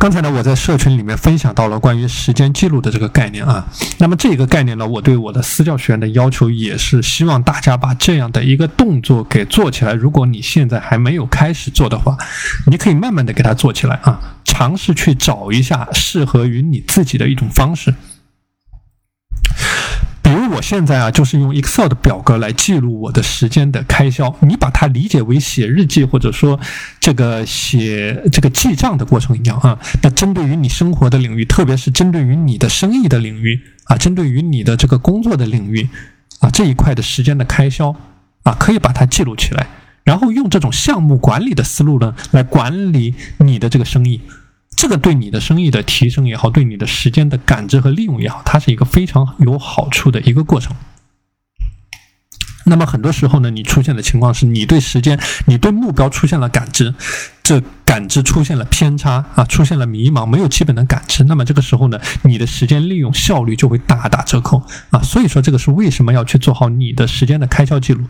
刚才呢，我在社群里面分享到了关于时间记录的这个概念啊。那么这个概念呢，我对我的私教学员的要求也是希望大家把这样的一个动作给做起来。如果你现在还没有开始做的话，你可以慢慢的给它做起来啊，尝试去找一下适合于你自己的一种方式。现在啊，就是用 Excel 的表格来记录我的时间的开销。你把它理解为写日记，或者说这个写这个记账的过程一样啊。那针对于你生活的领域，特别是针对于你的生意的领域啊，针对于你的这个工作的领域啊这一块的时间的开销啊，可以把它记录起来，然后用这种项目管理的思路呢，来管理你的这个生意。这个对你的生意的提升也好，对你的时间的感知和利用也好，它是一个非常有好处的一个过程。那么很多时候呢，你出现的情况是你对时间、你对目标出现了感知，这感知出现了偏差啊，出现了迷茫，没有基本的感知。那么这个时候呢，你的时间利用效率就会大打折扣啊。所以说，这个是为什么要去做好你的时间的开销记录。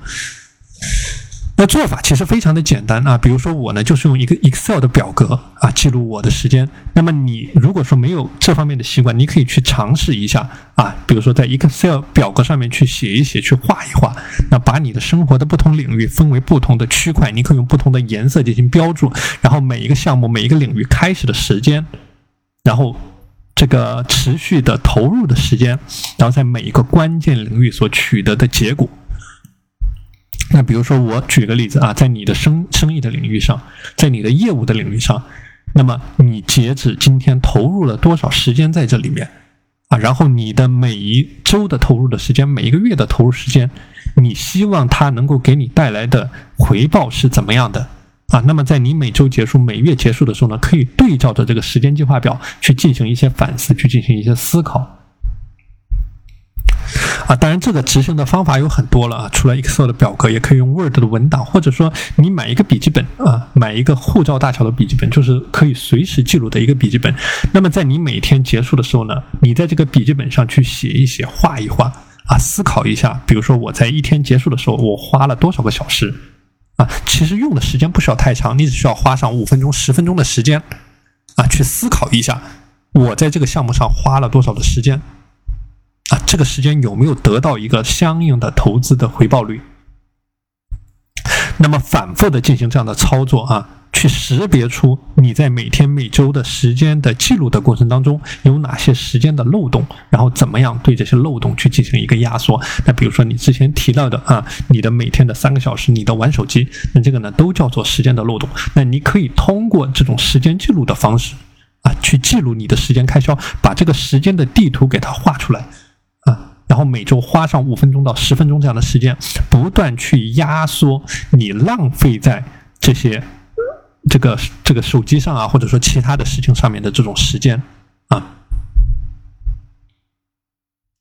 那做法其实非常的简单啊，比如说我呢，就是用一个 Excel 的表格啊记录我的时间。那么你如果说没有这方面的习惯，你可以去尝试一下啊，比如说在 Excel 表格上面去写一写，去画一画。那把你的生活的不同领域分为不同的区块，你可以用不同的颜色进行标注，然后每一个项目、每一个领域开始的时间，然后这个持续的投入的时间，然后在每一个关键领域所取得的结果。那比如说，我举个例子啊，在你的生生意的领域上，在你的业务的领域上，那么你截止今天投入了多少时间在这里面啊？然后你的每一周的投入的时间，每一个月的投入时间，你希望它能够给你带来的回报是怎么样的啊？那么在你每周结束、每月结束的时候呢，可以对照着这个时间计划表去进行一些反思，去进行一些思考。啊，当然，这个执行的方法有很多了啊。除了 Excel 的表格，也可以用 Word 的文档，或者说你买一个笔记本啊，买一个护照大小的笔记本，就是可以随时记录的一个笔记本。那么在你每天结束的时候呢，你在这个笔记本上去写一写，画一画啊，思考一下。比如说我在一天结束的时候，我花了多少个小时啊？其实用的时间不需要太长，你只需要花上五分钟、十分钟的时间啊，去思考一下我在这个项目上花了多少的时间。这个时间有没有得到一个相应的投资的回报率？那么反复的进行这样的操作啊，去识别出你在每天每周的时间的记录的过程当中有哪些时间的漏洞，然后怎么样对这些漏洞去进行一个压缩？那比如说你之前提到的啊，你的每天的三个小时你的玩手机，那这个呢都叫做时间的漏洞。那你可以通过这种时间记录的方式啊，去记录你的时间开销，把这个时间的地图给它画出来。然后每周花上五分钟到十分钟这样的时间，不断去压缩你浪费在这些这个这个手机上啊，或者说其他的事情上面的这种时间。